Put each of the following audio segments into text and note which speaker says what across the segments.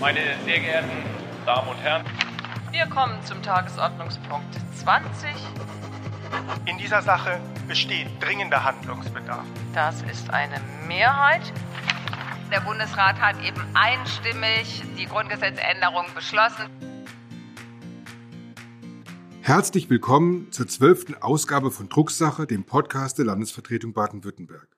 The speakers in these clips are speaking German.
Speaker 1: Meine sehr geehrten Damen und Herren,
Speaker 2: wir kommen zum Tagesordnungspunkt 20.
Speaker 3: In dieser Sache besteht dringender Handlungsbedarf.
Speaker 2: Das ist eine Mehrheit.
Speaker 4: Der Bundesrat hat eben einstimmig die Grundgesetzänderung beschlossen.
Speaker 5: Herzlich willkommen zur zwölften Ausgabe von Drucksache, dem Podcast der Landesvertretung Baden-Württemberg.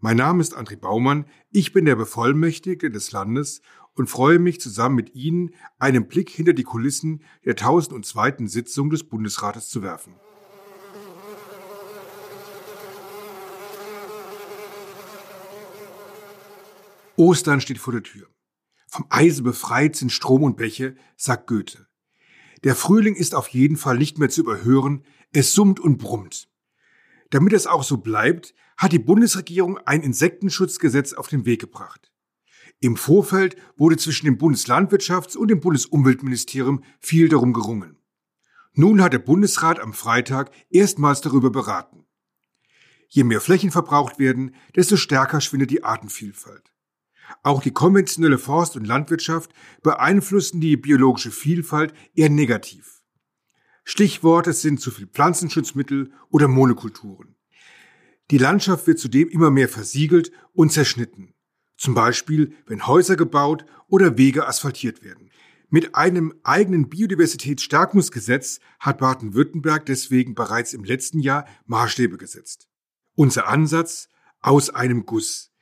Speaker 5: Mein Name ist André Baumann, ich bin der Bevollmächtigte des Landes und freue mich zusammen mit Ihnen einen Blick hinter die Kulissen der 1002. Sitzung des Bundesrates zu werfen. Ostern steht vor der Tür. Vom Eise befreit sind Strom und Bäche, sagt Goethe. Der Frühling ist auf jeden Fall nicht mehr zu überhören, es summt und brummt. Damit es auch so bleibt, hat die Bundesregierung ein Insektenschutzgesetz auf den Weg gebracht. Im Vorfeld wurde zwischen dem Bundeslandwirtschafts- und dem Bundesumweltministerium viel darum gerungen. Nun hat der Bundesrat am Freitag erstmals darüber beraten. Je mehr Flächen verbraucht werden, desto stärker schwindet die Artenvielfalt. Auch die konventionelle Forst- und Landwirtschaft beeinflussen die biologische Vielfalt eher negativ. Stichworte sind zu viel Pflanzenschutzmittel oder Monokulturen. Die Landschaft wird zudem immer mehr versiegelt und zerschnitten. Zum Beispiel, wenn Häuser gebaut oder Wege asphaltiert werden. Mit einem eigenen Biodiversitätsstärkungsgesetz hat Baden-Württemberg deswegen bereits im letzten Jahr Maßstäbe gesetzt. Unser Ansatz aus einem Guss.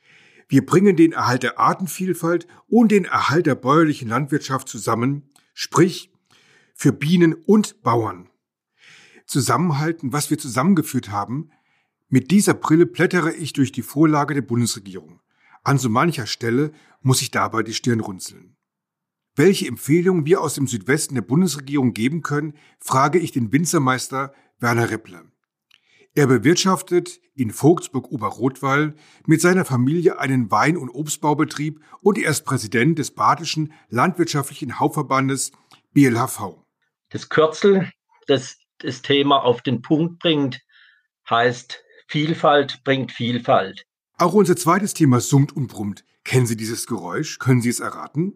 Speaker 5: Wir bringen den Erhalt der Artenvielfalt und den Erhalt der bäuerlichen Landwirtschaft zusammen, sprich für Bienen und Bauern. Zusammenhalten, was wir zusammengeführt haben, mit dieser Brille plättere ich durch die Vorlage der Bundesregierung. An so mancher Stelle muss ich dabei die Stirn runzeln. Welche Empfehlungen wir aus dem Südwesten der Bundesregierung geben können, frage ich den Winzermeister Werner Reppler. Er bewirtschaftet in Vogtsburg-Oberrotwall mit seiner Familie einen Wein- und Obstbaubetrieb und er ist Präsident des Badischen Landwirtschaftlichen Hauptverbandes BLHV.
Speaker 6: Das Kürzel, das das Thema auf den Punkt bringt, heißt Vielfalt bringt Vielfalt.
Speaker 5: Auch unser zweites Thema summt und brummt. Kennen Sie dieses Geräusch? Können Sie es erraten?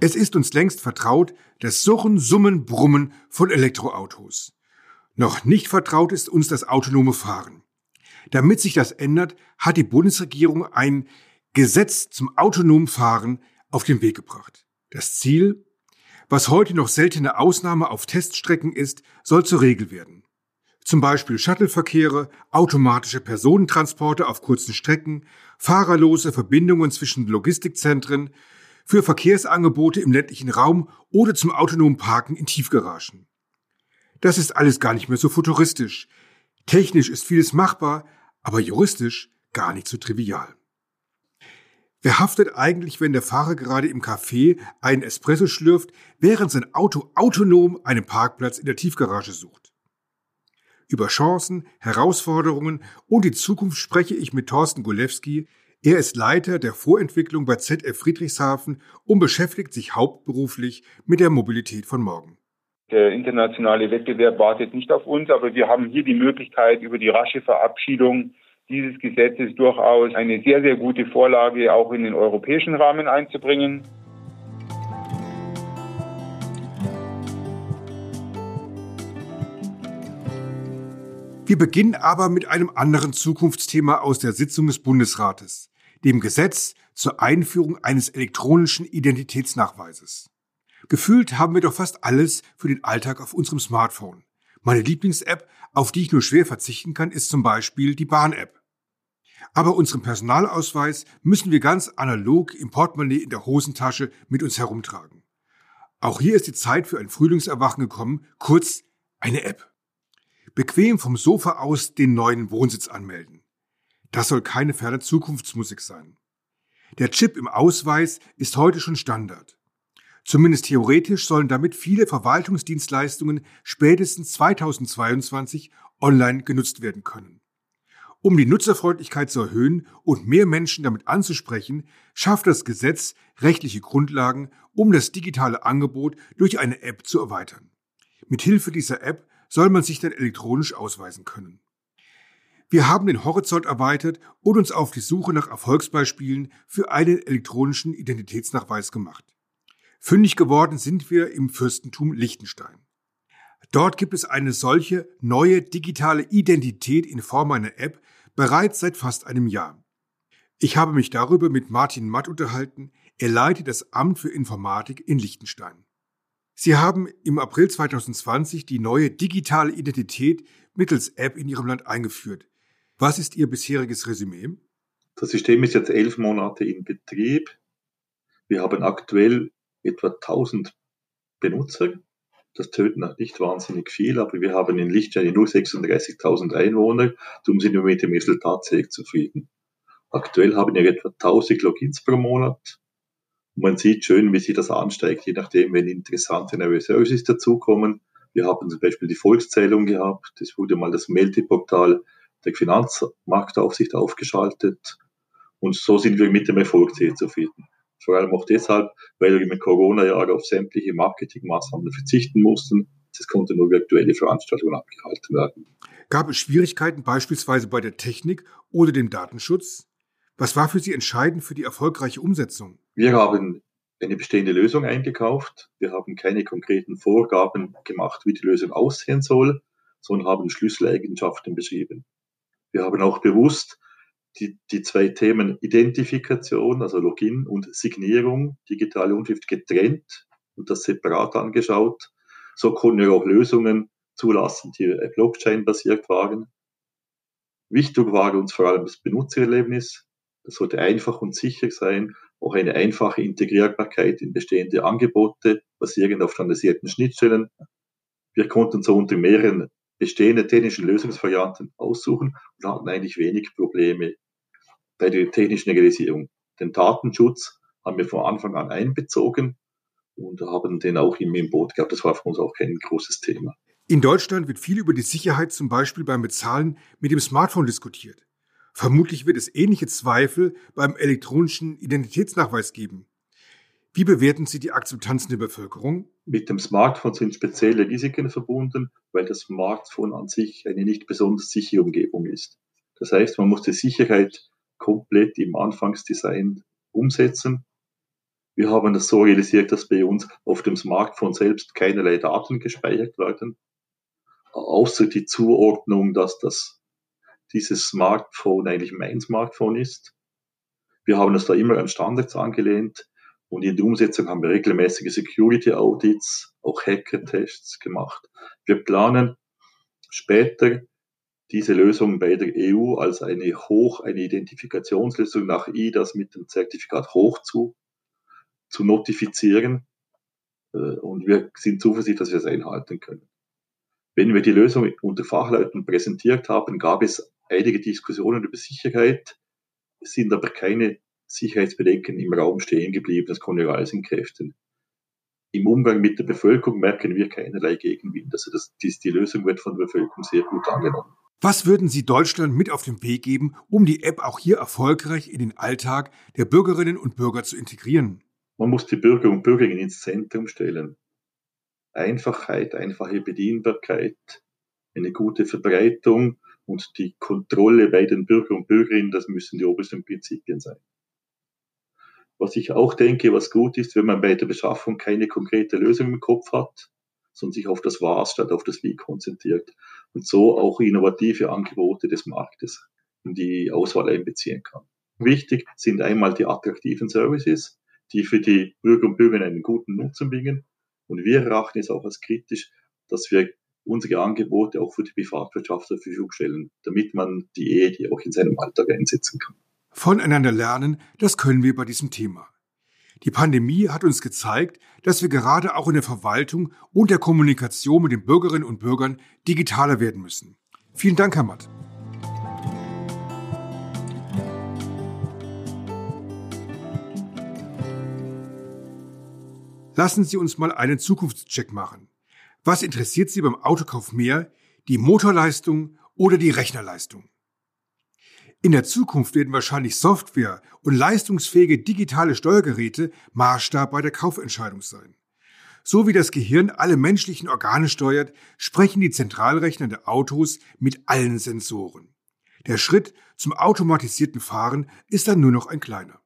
Speaker 5: Es ist uns längst vertraut, das Surren, Summen, Brummen von Elektroautos. Noch nicht vertraut ist uns das autonome Fahren. Damit sich das ändert, hat die Bundesregierung ein Gesetz zum autonomen Fahren auf den Weg gebracht. Das Ziel, was heute noch seltene Ausnahme auf Teststrecken ist, soll zur Regel werden. Zum Beispiel Shuttleverkehre, automatische Personentransporte auf kurzen Strecken, fahrerlose Verbindungen zwischen Logistikzentren, für Verkehrsangebote im ländlichen Raum oder zum autonomen Parken in Tiefgaragen. Das ist alles gar nicht mehr so futuristisch. Technisch ist vieles machbar, aber juristisch gar nicht so trivial. Wer haftet eigentlich, wenn der Fahrer gerade im Café einen Espresso schlürft, während sein Auto autonom einen Parkplatz in der Tiefgarage sucht? Über Chancen, Herausforderungen und die Zukunft spreche ich mit Thorsten Golewski. Er ist Leiter der Vorentwicklung bei ZF Friedrichshafen und beschäftigt sich hauptberuflich mit der Mobilität von morgen.
Speaker 7: Der internationale Wettbewerb wartet nicht auf uns, aber wir haben hier die Möglichkeit, über die rasche Verabschiedung dieses Gesetzes durchaus eine sehr, sehr gute Vorlage auch in den europäischen Rahmen einzubringen.
Speaker 5: Wir beginnen aber mit einem anderen Zukunftsthema aus der Sitzung des Bundesrates, dem Gesetz zur Einführung eines elektronischen Identitätsnachweises. Gefühlt haben wir doch fast alles für den Alltag auf unserem Smartphone. Meine Lieblings-App, auf die ich nur schwer verzichten kann, ist zum Beispiel die Bahn-App. Aber unseren Personalausweis müssen wir ganz analog im Portemonnaie in der Hosentasche mit uns herumtragen. Auch hier ist die Zeit für ein Frühlingserwachen gekommen, kurz eine App. Bequem vom Sofa aus den neuen Wohnsitz anmelden. Das soll keine ferne Zukunftsmusik sein. Der Chip im Ausweis ist heute schon Standard. Zumindest theoretisch sollen damit viele Verwaltungsdienstleistungen spätestens 2022 online genutzt werden können. Um die Nutzerfreundlichkeit zu erhöhen und mehr Menschen damit anzusprechen, schafft das Gesetz rechtliche Grundlagen, um das digitale Angebot durch eine App zu erweitern. Mit Hilfe dieser App soll man sich dann elektronisch ausweisen können. Wir haben den Horizont erweitert und uns auf die Suche nach Erfolgsbeispielen für einen elektronischen Identitätsnachweis gemacht. Fündig geworden sind wir im Fürstentum Liechtenstein. Dort gibt es eine solche neue digitale Identität in Form einer App bereits seit fast einem Jahr. Ich habe mich darüber mit Martin Matt unterhalten. Er leitet das Amt für Informatik in Liechtenstein. Sie haben im April 2020 die neue digitale Identität mittels App in Ihrem Land eingeführt. Was ist Ihr bisheriges Resümee?
Speaker 8: Das System ist jetzt elf Monate in Betrieb. Wir haben aktuell etwa 1000 Benutzer. Das töten nicht wahnsinnig viel, aber wir haben in Liechtenstein nur 36.000 Einwohner. Darum sind wir mit dem Resultat sehr zufrieden. Aktuell haben wir etwa 1000 Logins pro Monat. Und man sieht schön, wie sich das ansteigt, je nachdem, wenn interessante neue Services dazukommen. Wir haben zum Beispiel die Volkszählung gehabt. Das wurde mal das Meldeportal der Finanzmarktaufsicht aufgeschaltet. Und so sind wir mit dem Erfolg sehr zufrieden. Vor allem auch deshalb, weil wir im Corona-Jahr auf sämtliche Marketingmaßnahmen verzichten mussten. Es konnte nur virtuelle Veranstaltungen abgehalten werden.
Speaker 5: Gab es Schwierigkeiten beispielsweise bei der Technik oder dem Datenschutz? Was war für Sie entscheidend für die erfolgreiche Umsetzung?
Speaker 8: Wir haben eine bestehende Lösung eingekauft. Wir haben keine konkreten Vorgaben gemacht, wie die Lösung aussehen soll, sondern haben Schlüsseleigenschaften beschrieben. Wir haben auch bewusst die, die zwei Themen Identifikation, also Login und Signierung, digitale Unterschrift getrennt und das separat angeschaut. So konnten wir auch Lösungen zulassen, die Blockchain-basiert waren. Wichtig war uns vor allem das Benutzererlebnis. Das sollte einfach und sicher sein, auch eine einfache Integrierbarkeit in bestehende Angebote, basierend auf standardisierten Schnittstellen. Wir konnten so unter mehreren bestehenden technischen Lösungsvarianten aussuchen und hatten eigentlich wenig Probleme bei der technischen Realisierung. Den Datenschutz haben wir von Anfang an einbezogen und haben den auch im Boot gehabt. Das war für uns auch kein großes Thema.
Speaker 5: In Deutschland wird viel über die Sicherheit zum Beispiel beim Bezahlen mit dem Smartphone diskutiert. Vermutlich wird es ähnliche Zweifel beim elektronischen Identitätsnachweis geben. Wie bewerten Sie die Akzeptanz der Bevölkerung?
Speaker 8: Mit dem Smartphone sind spezielle Risiken verbunden, weil das Smartphone an sich eine nicht besonders sichere Umgebung ist. Das heißt, man muss die Sicherheit komplett im Anfangsdesign umsetzen. Wir haben das so realisiert, dass bei uns auf dem Smartphone selbst keinerlei Daten gespeichert werden, außer die Zuordnung, dass das dieses Smartphone eigentlich mein Smartphone ist. Wir haben es da immer an Standards angelehnt und in der Umsetzung haben wir regelmäßige Security Audits, auch Hacker-Tests gemacht. Wir planen später diese Lösung bei der EU als eine hoch, eine Identifikationslösung nach IDAS mit dem Zertifikat hoch zu, zu notifizieren. Äh, und wir sind zuversichtlich, dass wir es einhalten können. Wenn wir die Lösung unter Fachleuten präsentiert haben, gab es einige Diskussionen über Sicherheit, sind aber keine Sicherheitsbedenken im Raum stehen geblieben, das konnte alles entkräften. Im Umgang mit der Bevölkerung merken wir keinerlei Gegenwind. Also das, die, die Lösung wird von der Bevölkerung sehr gut angenommen.
Speaker 5: Was würden Sie Deutschland mit auf den Weg geben, um die App auch hier erfolgreich in den Alltag der Bürgerinnen und Bürger zu integrieren?
Speaker 8: Man muss die Bürger und Bürgerinnen ins Zentrum stellen. Einfachheit, einfache Bedienbarkeit, eine gute Verbreitung und die Kontrolle bei den Bürgern und Bürgerinnen, das müssen die obersten Prinzipien sein. Was ich auch denke, was gut ist, wenn man bei der Beschaffung keine konkrete Lösung im Kopf hat, sondern sich auf das Was statt auf das Wie konzentriert und so auch innovative Angebote des Marktes in die Auswahl einbeziehen kann. Wichtig sind einmal die attraktiven Services, die für die Bürger und Bürger einen guten Nutzen bringen. Und wir erachten es auch als kritisch, dass wir unsere Angebote auch für die Privatwirtschaft zur Verfügung stellen, damit man die Ehe, die auch in seinem Alltag einsetzen kann.
Speaker 5: Voneinander lernen, das können wir bei diesem Thema. Die Pandemie hat uns gezeigt, dass wir gerade auch in der Verwaltung und der Kommunikation mit den Bürgerinnen und Bürgern digitaler werden müssen. Vielen Dank, Herr Matt. Lassen Sie uns mal einen Zukunftscheck machen. Was interessiert Sie beim Autokauf mehr, die Motorleistung oder die Rechnerleistung? In der Zukunft werden wahrscheinlich Software und leistungsfähige digitale Steuergeräte Maßstab bei der Kaufentscheidung sein. So wie das Gehirn alle menschlichen Organe steuert, sprechen die Zentralrechner der Autos mit allen Sensoren. Der Schritt zum automatisierten Fahren ist dann nur noch ein kleiner.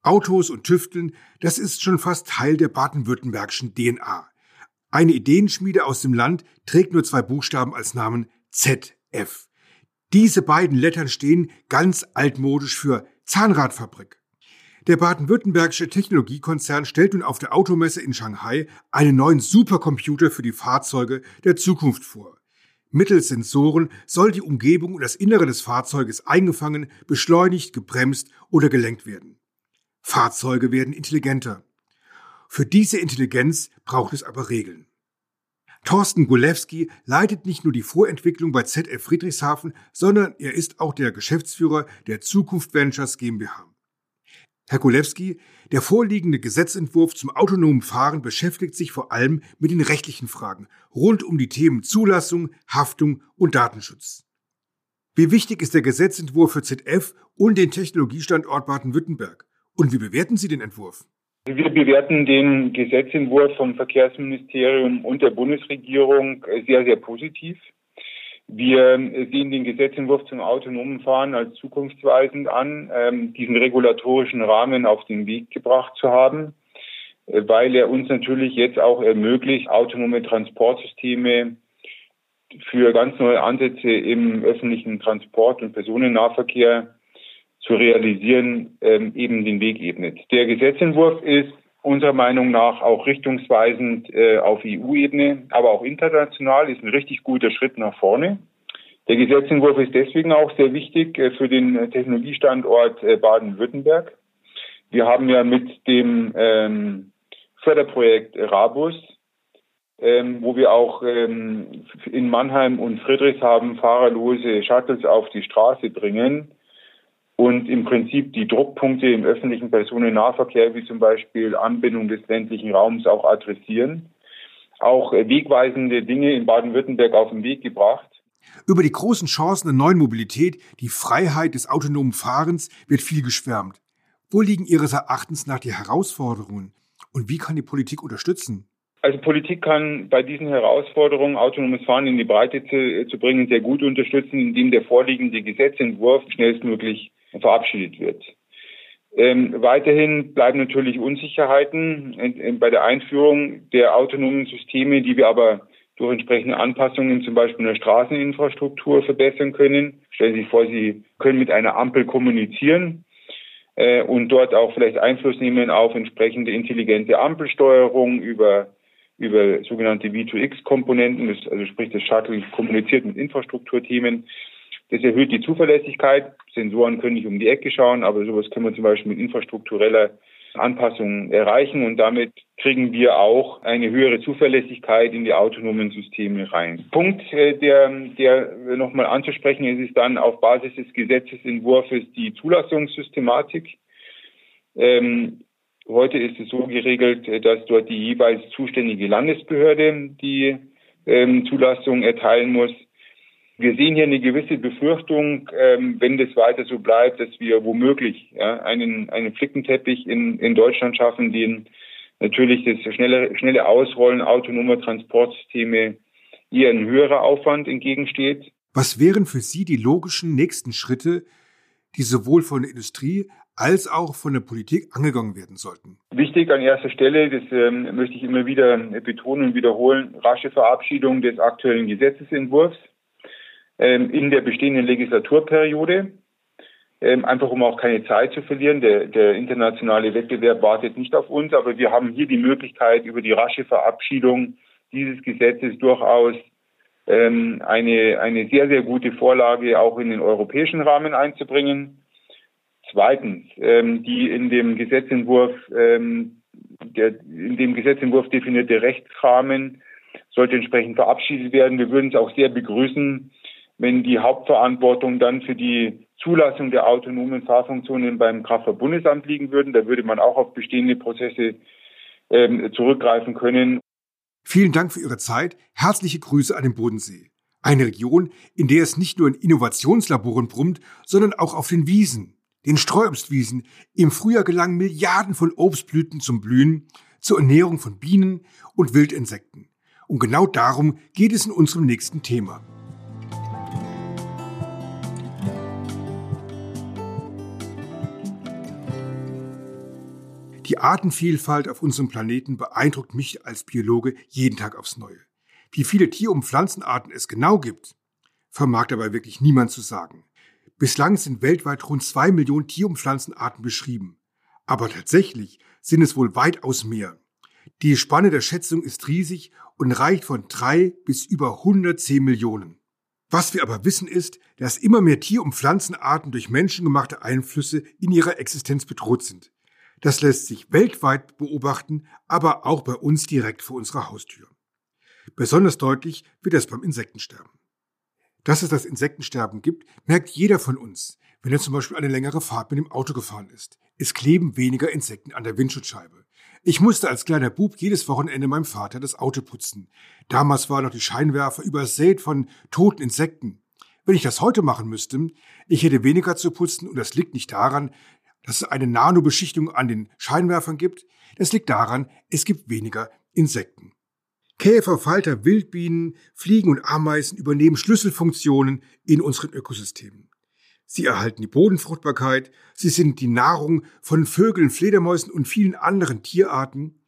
Speaker 5: Autos und Tüfteln, das ist schon fast Teil der baden-württembergischen DNA. Eine Ideenschmiede aus dem Land trägt nur zwei Buchstaben als Namen ZF. Diese beiden Lettern stehen ganz altmodisch für Zahnradfabrik. Der baden-württembergische Technologiekonzern stellt nun auf der Automesse in Shanghai einen neuen Supercomputer für die Fahrzeuge der Zukunft vor. Mittels Sensoren soll die Umgebung und das Innere des Fahrzeuges eingefangen, beschleunigt, gebremst oder gelenkt werden. Fahrzeuge werden intelligenter. Für diese Intelligenz braucht es aber Regeln. Thorsten Gulewski leitet nicht nur die Vorentwicklung bei ZF Friedrichshafen, sondern er ist auch der Geschäftsführer der Zukunft Ventures GmbH. Herr Kulewski, der vorliegende Gesetzentwurf zum autonomen Fahren beschäftigt sich vor allem mit den rechtlichen Fragen rund um die Themen Zulassung, Haftung und Datenschutz. Wie wichtig ist der Gesetzentwurf für ZF und den Technologiestandort Baden-Württemberg? Und wie bewerten Sie den Entwurf?
Speaker 7: Wir bewerten den Gesetzentwurf vom Verkehrsministerium und der Bundesregierung sehr, sehr positiv. Wir sehen den Gesetzentwurf zum autonomen Fahren als zukunftsweisend an, ähm, diesen regulatorischen Rahmen auf den Weg gebracht zu haben, äh, weil er uns natürlich jetzt auch ermöglicht, autonome Transportsysteme für ganz neue Ansätze im öffentlichen Transport und Personennahverkehr zu realisieren, ähm, eben den Weg ebnet. Der Gesetzentwurf ist unserer Meinung nach auch richtungsweisend äh, auf EU-Ebene, aber auch international ist ein richtig guter Schritt nach vorne. Der Gesetzentwurf ist deswegen auch sehr wichtig äh, für den Technologiestandort äh, Baden-Württemberg. Wir haben ja mit dem ähm, Förderprojekt Rabus, ähm, wo wir auch ähm, in Mannheim und Friedrichshafen fahrerlose Shuttles auf die Straße bringen, und im Prinzip die Druckpunkte im öffentlichen Personennahverkehr, wie zum Beispiel Anbindung des ländlichen Raums, auch adressieren. Auch wegweisende Dinge in Baden-Württemberg auf den Weg gebracht.
Speaker 5: Über die großen Chancen der neuen Mobilität, die Freiheit des autonomen Fahrens, wird viel geschwärmt. Wo liegen Ihres Erachtens nach die Herausforderungen und wie kann die Politik unterstützen?
Speaker 7: Also Politik kann bei diesen Herausforderungen, autonomes Fahren in die Breite zu, zu bringen, sehr gut unterstützen, indem der vorliegende Gesetzentwurf schnellstmöglich verabschiedet wird. Ähm, weiterhin bleiben natürlich Unsicherheiten in, in, bei der Einführung der autonomen Systeme, die wir aber durch entsprechende Anpassungen zum Beispiel in der Straßeninfrastruktur verbessern können. Stellen Sie sich vor, Sie können mit einer Ampel kommunizieren äh, und dort auch vielleicht Einfluss nehmen auf entsprechende intelligente Ampelsteuerung über über sogenannte V2X-Komponenten, also sprich das Shuttle kommuniziert mit Infrastrukturthemen. Das erhöht die Zuverlässigkeit. Sensoren können nicht um die Ecke schauen, aber sowas können wir zum Beispiel mit infrastruktureller Anpassung erreichen und damit kriegen wir auch eine höhere Zuverlässigkeit in die autonomen Systeme rein. Punkt, äh, der, der nochmal anzusprechen ist, ist dann auf Basis des Gesetzesentwurfs die Zulassungssystematik. Ähm, heute ist es so geregelt, äh, dass dort die jeweils zuständige Landesbehörde die ähm, Zulassung erteilen muss. Wir sehen hier eine gewisse Befürchtung, ähm, wenn das weiter so bleibt, dass wir womöglich ja, einen, einen Flickenteppich in, in Deutschland schaffen, den natürlich das schnelle, schnelle Ausrollen autonomer Transportsysteme eher ein höherer Aufwand entgegensteht.
Speaker 5: Was wären für Sie die logischen nächsten Schritte, die sowohl von der Industrie als auch von der Politik angegangen werden sollten?
Speaker 7: Wichtig an erster Stelle, das ähm, möchte ich immer wieder betonen und wiederholen, rasche Verabschiedung des aktuellen Gesetzesentwurfs in der bestehenden Legislaturperiode. Ähm, einfach um auch keine Zeit zu verlieren. Der, der internationale Wettbewerb wartet nicht auf uns, aber wir haben hier die Möglichkeit, über die rasche Verabschiedung dieses Gesetzes durchaus ähm, eine, eine sehr, sehr gute Vorlage auch in den europäischen Rahmen einzubringen. Zweitens, ähm, die in dem Gesetzentwurf, ähm, der in dem Gesetzentwurf definierte Rechtsrahmen sollte entsprechend verabschiedet werden. Wir würden es auch sehr begrüßen, wenn die Hauptverantwortung dann für die Zulassung der autonomen Fahrfunktionen beim Kraftfahrtbundesamt liegen würden. Da würde man auch auf bestehende Prozesse ähm, zurückgreifen können.
Speaker 5: Vielen Dank für Ihre Zeit. Herzliche Grüße an den Bodensee. Eine Region, in der es nicht nur in Innovationslaboren brummt, sondern auch auf den Wiesen, den Streuobstwiesen. Im Frühjahr gelangen Milliarden von Obstblüten zum Blühen. zur Ernährung von Bienen und Wildinsekten. Und genau darum geht es in unserem nächsten Thema. Die Artenvielfalt auf unserem Planeten beeindruckt mich als Biologe jeden Tag aufs Neue. Wie viele Tier- und Pflanzenarten es genau gibt, vermag dabei wirklich niemand zu sagen. Bislang sind weltweit rund zwei Millionen Tier- und Pflanzenarten beschrieben. Aber tatsächlich sind es wohl weitaus mehr. Die Spanne der Schätzung ist riesig und reicht von drei bis über 110 Millionen. Was wir aber wissen ist, dass immer mehr Tier- und Pflanzenarten durch menschengemachte Einflüsse in ihrer Existenz bedroht sind. Das lässt sich weltweit beobachten, aber auch bei uns direkt vor unserer Haustür. Besonders deutlich wird das beim Insektensterben. Dass es das Insektensterben gibt, merkt jeder von uns, wenn er zum Beispiel eine längere Fahrt mit dem Auto gefahren ist. Es kleben weniger Insekten an der Windschutzscheibe. Ich musste als kleiner Bub jedes Wochenende meinem Vater das Auto putzen. Damals waren noch die Scheinwerfer übersät von toten Insekten. Wenn ich das heute machen müsste, ich hätte weniger zu putzen und das liegt nicht daran, dass es eine Nanobeschichtung an den Scheinwerfern gibt. Das liegt daran, es gibt weniger Insekten. Käfer, Falter, Wildbienen, Fliegen und Ameisen übernehmen Schlüsselfunktionen in unseren Ökosystemen. Sie erhalten die Bodenfruchtbarkeit, sie sind die Nahrung von Vögeln, Fledermäusen und vielen anderen Tierarten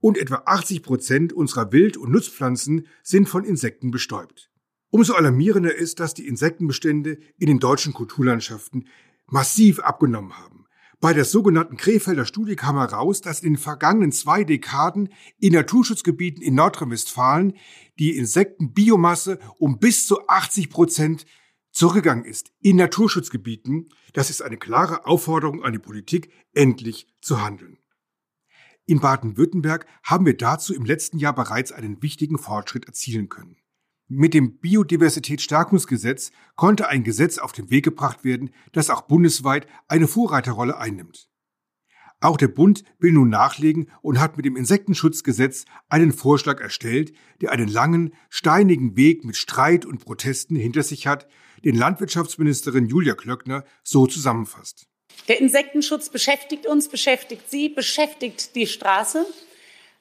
Speaker 5: und etwa 80 Prozent unserer Wild- und Nutzpflanzen sind von Insekten bestäubt. Umso alarmierender ist, dass die Insektenbestände in den deutschen Kulturlandschaften massiv abgenommen haben. Bei der sogenannten Krefelder Studie kam heraus, dass in den vergangenen zwei Dekaden in Naturschutzgebieten in Nordrhein-Westfalen die Insektenbiomasse um bis zu 80 Prozent zurückgegangen ist. In Naturschutzgebieten, das ist eine klare Aufforderung an die Politik, endlich zu handeln. In Baden-Württemberg haben wir dazu im letzten Jahr bereits einen wichtigen Fortschritt erzielen können. Mit dem Biodiversitätsstärkungsgesetz konnte ein Gesetz auf den Weg gebracht werden, das auch bundesweit eine Vorreiterrolle einnimmt. Auch der Bund will nun nachlegen und hat mit dem Insektenschutzgesetz einen Vorschlag erstellt, der einen langen, steinigen Weg mit Streit und Protesten hinter sich hat, den Landwirtschaftsministerin Julia Klöckner so zusammenfasst.
Speaker 9: Der Insektenschutz beschäftigt uns, beschäftigt Sie, beschäftigt die Straße.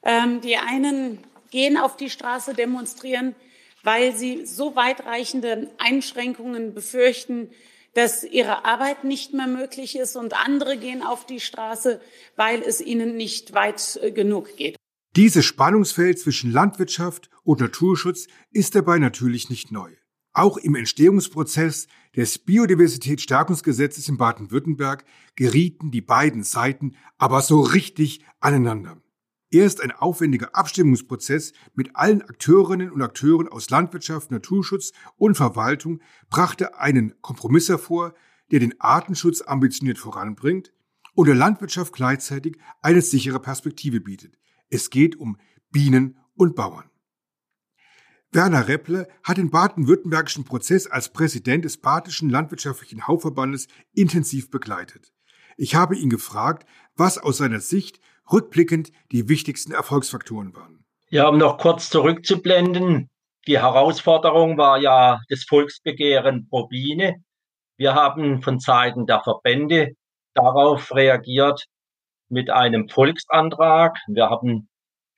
Speaker 9: Ähm, die einen gehen auf die Straße, demonstrieren, weil sie so weitreichende Einschränkungen befürchten, dass ihre Arbeit nicht mehr möglich ist und andere gehen auf die Straße, weil es ihnen nicht weit äh, genug geht.
Speaker 5: Dieses Spannungsfeld zwischen Landwirtschaft und Naturschutz ist dabei natürlich nicht neu. Auch im Entstehungsprozess des Biodiversitätsstärkungsgesetzes in Baden-Württemberg gerieten die beiden Seiten aber so richtig aneinander. Erst ein aufwendiger Abstimmungsprozess mit allen Akteurinnen und Akteuren aus Landwirtschaft, Naturschutz und Verwaltung brachte einen Kompromiss hervor, der den Artenschutz ambitioniert voranbringt und der Landwirtschaft gleichzeitig eine sichere Perspektive bietet. Es geht um Bienen und Bauern. Werner Repple hat den baden-württembergischen Prozess als Präsident des Badischen Landwirtschaftlichen Hauptverbandes intensiv begleitet. Ich habe ihn gefragt, was aus seiner Sicht rückblickend die wichtigsten Erfolgsfaktoren waren.
Speaker 6: Ja, um noch kurz zurückzublenden. Die Herausforderung war ja das Volksbegehren pro Biene. Wir haben von Seiten der Verbände darauf reagiert mit einem Volksantrag. Wir haben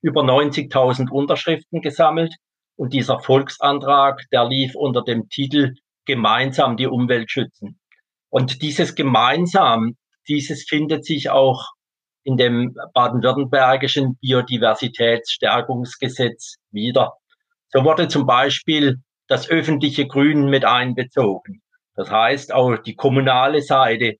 Speaker 6: über 90.000 Unterschriften gesammelt und dieser Volksantrag, der lief unter dem Titel Gemeinsam die Umwelt schützen. Und dieses Gemeinsam, dieses findet sich auch in dem baden-württembergischen Biodiversitätsstärkungsgesetz wieder. So wurde zum Beispiel das öffentliche Grün mit einbezogen. Das heißt, auch die kommunale Seite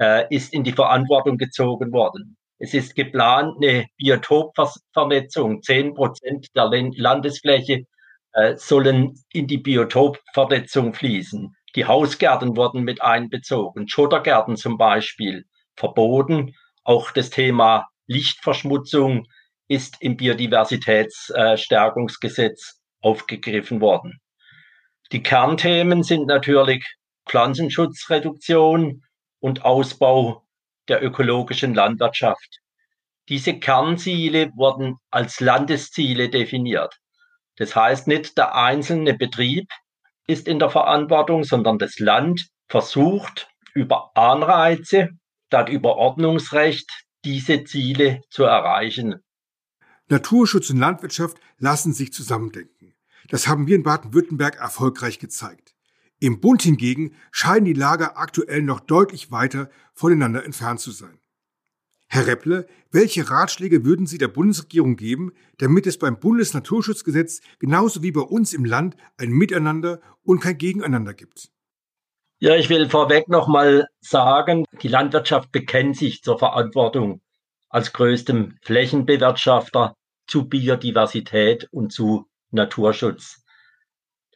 Speaker 6: äh, ist in die Verantwortung gezogen worden. Es ist geplant, eine Biotopvernetzung. Zehn Prozent der Landesfläche äh, sollen in die Biotopvernetzung fließen. Die Hausgärten wurden mit einbezogen, Schottergärten zum Beispiel verboten auch das Thema Lichtverschmutzung ist im Biodiversitätsstärkungsgesetz aufgegriffen worden. Die Kernthemen sind natürlich Pflanzenschutzreduktion und Ausbau der ökologischen Landwirtschaft. Diese Kernziele wurden als Landesziele definiert. Das heißt, nicht der einzelne Betrieb ist in der Verantwortung, sondern das Land versucht über Anreize statt über Ordnungsrecht diese Ziele zu erreichen.
Speaker 5: Naturschutz und Landwirtschaft lassen sich zusammendenken. Das haben wir in Baden-Württemberg erfolgreich gezeigt. Im Bund hingegen scheinen die Lager aktuell noch deutlich weiter voneinander entfernt zu sein. Herr Repple, welche Ratschläge würden Sie der Bundesregierung geben, damit es beim Bundesnaturschutzgesetz genauso wie bei uns im Land ein Miteinander und kein Gegeneinander gibt?
Speaker 6: Ja, ich will vorweg nochmal sagen, die Landwirtschaft bekennt sich zur Verantwortung als größtem Flächenbewirtschafter zu Biodiversität und zu Naturschutz.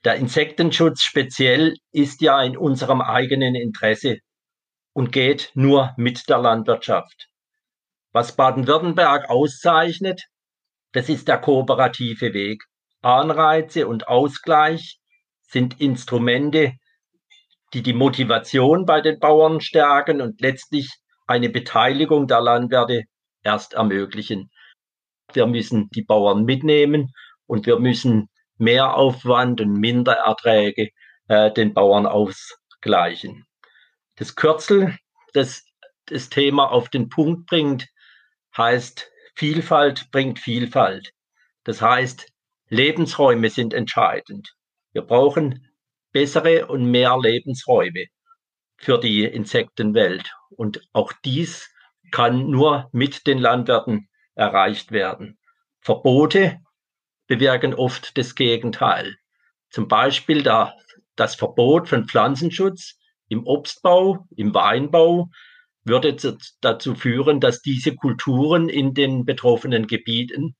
Speaker 6: Der Insektenschutz speziell ist ja in unserem eigenen Interesse und geht nur mit der Landwirtschaft. Was Baden-Württemberg auszeichnet, das ist der kooperative Weg. Anreize und Ausgleich sind Instrumente, die die Motivation bei den Bauern stärken und letztlich eine Beteiligung der Landwirte erst ermöglichen. Wir müssen die Bauern mitnehmen und wir müssen mehr Aufwand und Mindererträge äh, den Bauern ausgleichen. Das Kürzel, das das Thema auf den Punkt bringt, heißt, Vielfalt bringt Vielfalt. Das heißt, Lebensräume sind entscheidend. Wir brauchen bessere und mehr Lebensräume für die Insektenwelt. Und auch dies kann nur mit den Landwirten erreicht werden. Verbote bewirken oft das Gegenteil. Zum Beispiel der, das Verbot von Pflanzenschutz im Obstbau, im Weinbau würde dazu führen, dass diese Kulturen in den betroffenen Gebieten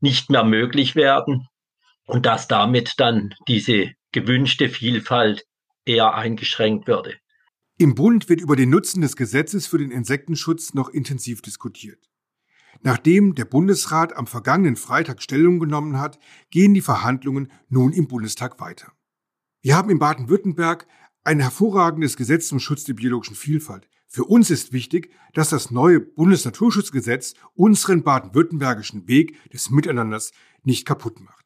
Speaker 6: nicht mehr möglich werden und dass damit dann diese gewünschte Vielfalt eher eingeschränkt würde.
Speaker 5: Im Bund wird über den Nutzen des Gesetzes für den Insektenschutz noch intensiv diskutiert. Nachdem der Bundesrat am vergangenen Freitag Stellung genommen hat, gehen die Verhandlungen nun im Bundestag weiter. Wir haben in Baden-Württemberg ein hervorragendes Gesetz zum Schutz der biologischen Vielfalt. Für uns ist wichtig, dass das neue Bundesnaturschutzgesetz unseren baden-württembergischen Weg des Miteinanders nicht kaputt macht.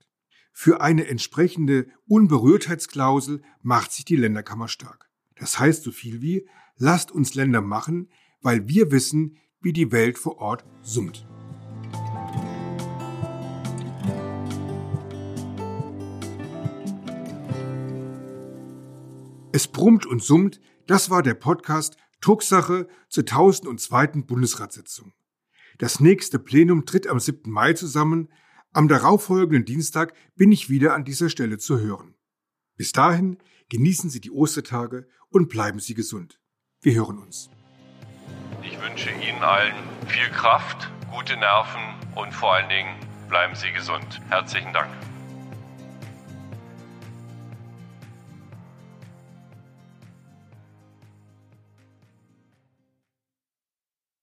Speaker 5: Für eine entsprechende Unberührtheitsklausel macht sich die Länderkammer stark. Das heißt so viel wie, lasst uns Länder machen, weil wir wissen, wie die Welt vor Ort summt. Es brummt und summt, das war der Podcast Drucksache zur 1002. Bundesratssitzung. Das nächste Plenum tritt am 7. Mai zusammen. Am darauffolgenden Dienstag bin ich wieder an dieser Stelle zu hören. Bis dahin genießen Sie die Ostertage und bleiben Sie gesund. Wir hören uns.
Speaker 1: Ich wünsche Ihnen allen viel Kraft, gute Nerven und vor allen Dingen bleiben Sie gesund. Herzlichen Dank.